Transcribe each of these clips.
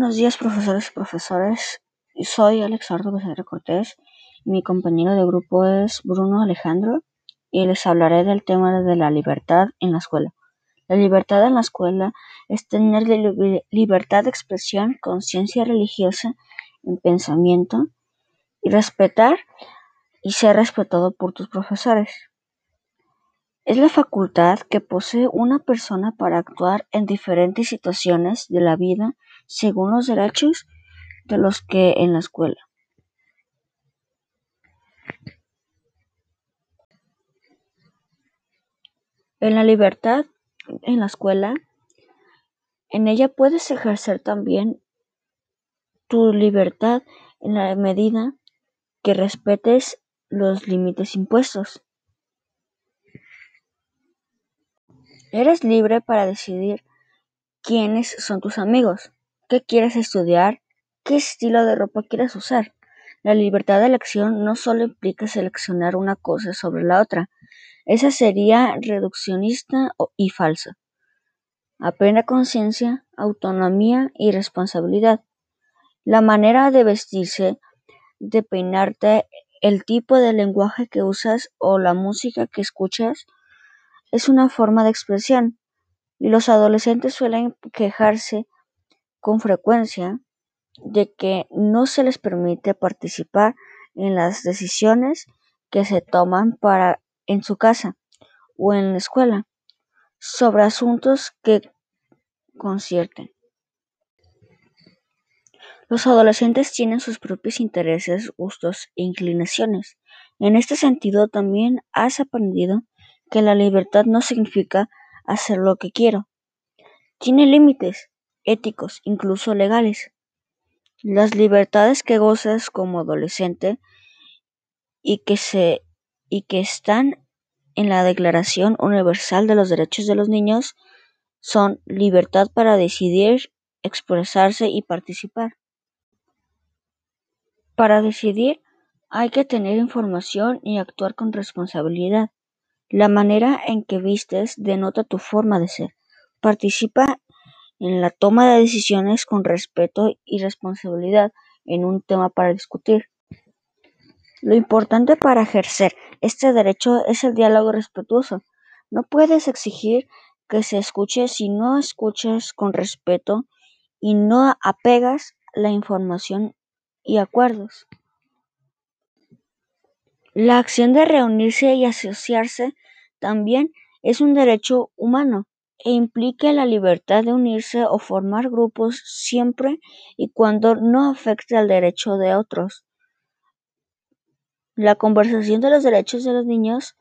buenos días, profesores y profesores. Soy Alexardo Becerra Cortés. Mi compañero de grupo es Bruno Alejandro y les hablaré del tema de la libertad en la escuela. La libertad en la escuela es tener libertad de expresión, conciencia religiosa en pensamiento y respetar y ser respetado por tus profesores. Es la facultad que posee una persona para actuar en diferentes situaciones de la vida según los derechos de los que en la escuela. En la libertad en la escuela, en ella puedes ejercer también tu libertad en la medida que respetes los límites impuestos. Eres libre para decidir quiénes son tus amigos, qué quieres estudiar, qué estilo de ropa quieres usar. La libertad de elección no solo implica seleccionar una cosa sobre la otra, esa sería reduccionista y falsa. Aprenda conciencia, autonomía y responsabilidad. La manera de vestirse, de peinarte, el tipo de lenguaje que usas o la música que escuchas es una forma de expresión y los adolescentes suelen quejarse con frecuencia de que no se les permite participar en las decisiones que se toman para en su casa o en la escuela sobre asuntos que concierten. Los adolescentes tienen sus propios intereses, gustos e inclinaciones. En este sentido, también has aprendido que la libertad no significa hacer lo que quiero. Tiene límites éticos, incluso legales. Las libertades que gozas como adolescente y que se y que están en la Declaración Universal de los Derechos de los Niños son libertad para decidir, expresarse y participar. Para decidir hay que tener información y actuar con responsabilidad. La manera en que vistes denota tu forma de ser. Participa en la toma de decisiones con respeto y responsabilidad en un tema para discutir. Lo importante para ejercer este derecho es el diálogo respetuoso. No puedes exigir que se escuche si no escuchas con respeto y no apegas la información y acuerdos. La acción de reunirse y asociarse también es un derecho humano e implica la libertad de unirse o formar grupos siempre y cuando no afecte al derecho de otros. La conversación de los derechos de los niños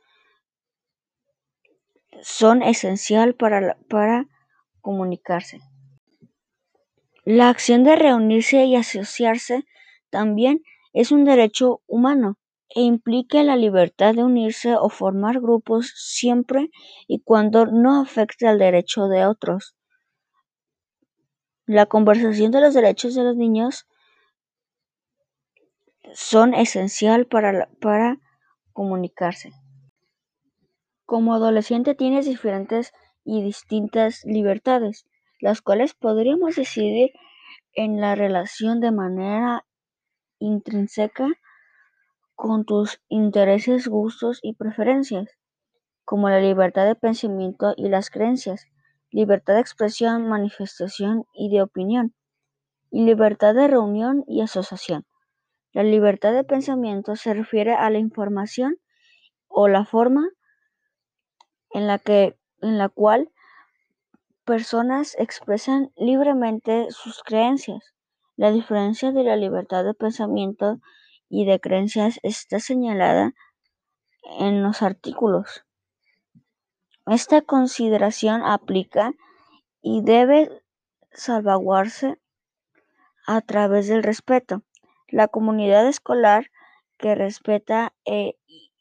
son esencial para, para comunicarse. La acción de reunirse y asociarse también es un derecho humano e implica la libertad de unirse o formar grupos siempre y cuando no afecte al derecho de otros. La conversación de los derechos de los niños son esencial para, para comunicarse. Como adolescente tienes diferentes y distintas libertades, las cuales podríamos decidir en la relación de manera intrínseca con tus intereses, gustos y preferencias, como la libertad de pensamiento y las creencias, libertad de expresión, manifestación y de opinión, y libertad de reunión y asociación. La libertad de pensamiento se refiere a la información o la forma en la, que, en la cual personas expresan libremente sus creencias. La diferencia de la libertad de pensamiento y de creencias está señalada en los artículos. Esta consideración aplica y debe salvaguardarse a través del respeto. La comunidad escolar que respeta e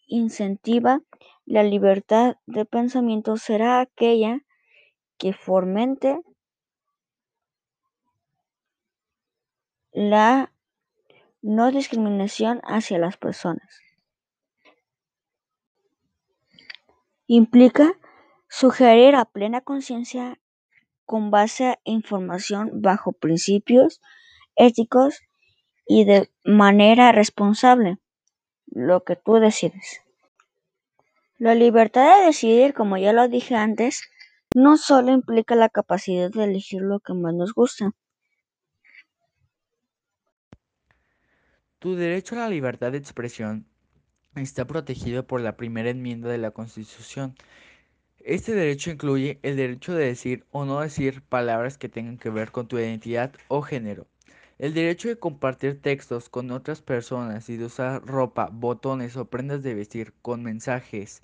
incentiva la libertad de pensamiento será aquella que fomente la no discriminación hacia las personas. Implica sugerir a plena conciencia con base a información bajo principios éticos y de manera responsable, lo que tú decides. La libertad de decidir, como ya lo dije antes, no solo implica la capacidad de elegir lo que más nos gusta. Tu derecho a la libertad de expresión está protegido por la primera enmienda de la Constitución. Este derecho incluye el derecho de decir o no decir palabras que tengan que ver con tu identidad o género, el derecho de compartir textos con otras personas y de usar ropa, botones o prendas de vestir con mensajes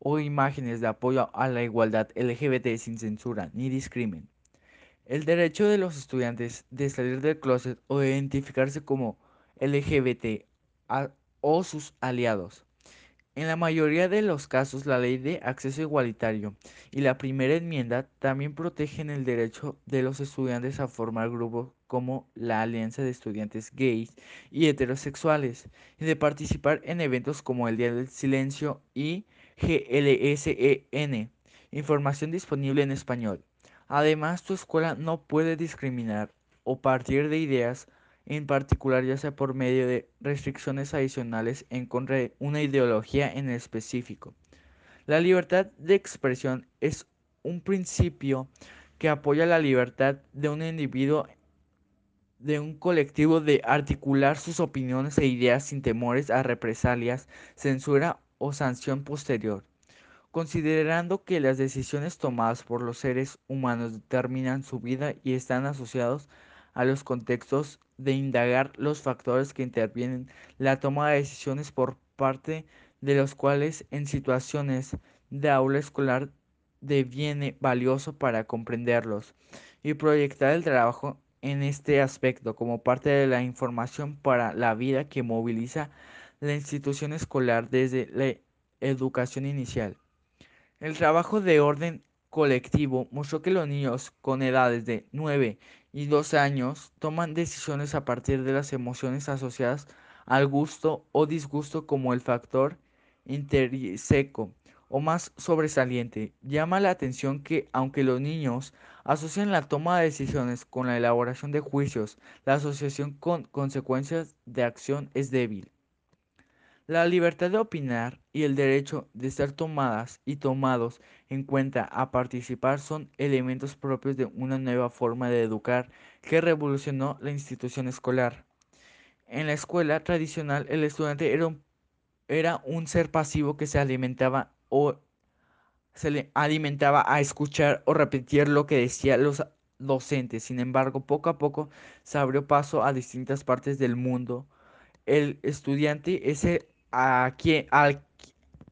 o imágenes de apoyo a la igualdad LGBT sin censura ni discrimen. El derecho de los estudiantes de salir del closet o de identificarse como LGBT o sus aliados. En la mayoría de los casos, la ley de acceso igualitario y la primera enmienda también protegen el derecho de los estudiantes a formar grupos como la Alianza de Estudiantes Gays y Heterosexuales y de participar en eventos como el Día del Silencio y GLSEN. Información disponible en español. Además, tu escuela no puede discriminar o partir de ideas en particular ya sea por medio de restricciones adicionales en contra de una ideología en específico. La libertad de expresión es un principio que apoya la libertad de un individuo, de un colectivo de articular sus opiniones e ideas sin temores a represalias, censura o sanción posterior. Considerando que las decisiones tomadas por los seres humanos determinan su vida y están asociados a los contextos de indagar los factores que intervienen la toma de decisiones por parte de los cuales en situaciones de aula escolar deviene valioso para comprenderlos y proyectar el trabajo en este aspecto como parte de la información para la vida que moviliza la institución escolar desde la educación inicial. El trabajo de orden colectivo mostró que los niños con edades de 9 y 12 años toman decisiones a partir de las emociones asociadas al gusto o disgusto como el factor interseco o más sobresaliente. Llama la atención que aunque los niños asocian la toma de decisiones con la elaboración de juicios, la asociación con consecuencias de acción es débil. La libertad de opinar y el derecho de ser tomadas y tomados en cuenta a participar son elementos propios de una nueva forma de educar que revolucionó la institución escolar. En la escuela tradicional el estudiante era un, era un ser pasivo que se alimentaba o se le alimentaba a escuchar o repetir lo que decían los docentes. Sin embargo, poco a poco se abrió paso a distintas partes del mundo. El estudiante es el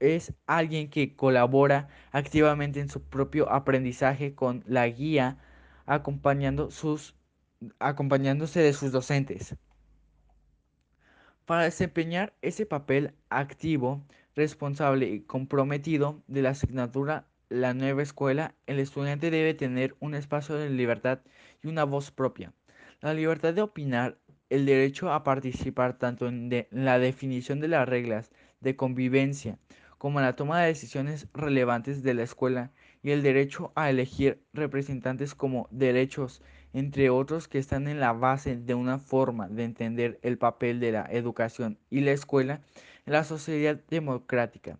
es alguien que colabora activamente en su propio aprendizaje con la guía, acompañando sus, acompañándose de sus docentes. Para desempeñar ese papel activo, responsable y comprometido de la asignatura La nueva escuela, el estudiante debe tener un espacio de libertad y una voz propia. La libertad de opinar el derecho a participar tanto en, la definición de las reglas de convivencia como la toma de decisiones relevantes de la escuela y el derecho a elegir representantes como derechos, entre otros que están en la base de una forma de entender el papel de la educación y la escuela en la sociedad democrática.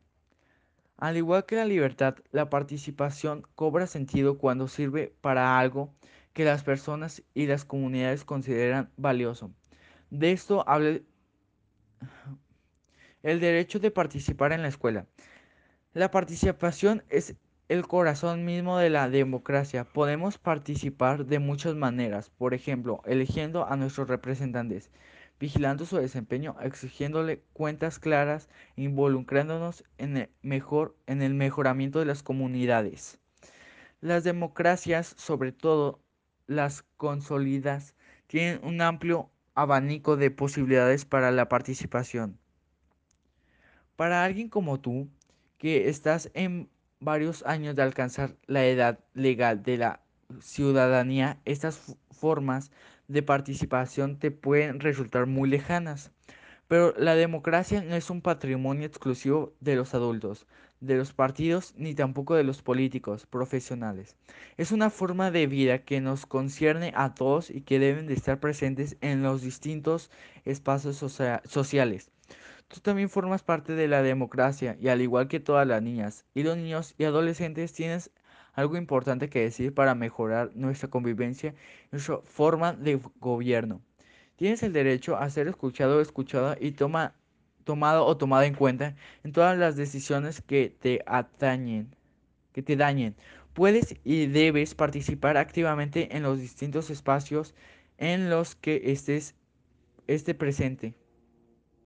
Al igual que la libertad, la participación cobra sentido cuando sirve para algo que las personas y las comunidades consideran valioso. De esto habla el derecho de participar en la escuela. La participación es el corazón mismo de la democracia. Podemos participar de muchas maneras, por ejemplo, eligiendo a nuestros representantes, vigilando su desempeño, exigiéndole cuentas claras, involucrándonos en el, mejor, en el mejoramiento de las comunidades. Las democracias, sobre todo las consolidas, tienen un amplio abanico de posibilidades para la participación. Para alguien como tú, que estás en varios años de alcanzar la edad legal de la ciudadanía, estas formas de participación te pueden resultar muy lejanas. Pero la democracia no es un patrimonio exclusivo de los adultos, de los partidos, ni tampoco de los políticos profesionales. Es una forma de vida que nos concierne a todos y que deben de estar presentes en los distintos espacios sociales. Tú también formas parte de la democracia y al igual que todas las niñas y los niños y adolescentes tienes algo importante que decir para mejorar nuestra convivencia, nuestra forma de gobierno. Tienes el derecho a ser escuchado o escuchada y toma, tomado o tomada en cuenta en todas las decisiones que te atañen, que te dañen. Puedes y debes participar activamente en los distintos espacios en los que estés esté presente.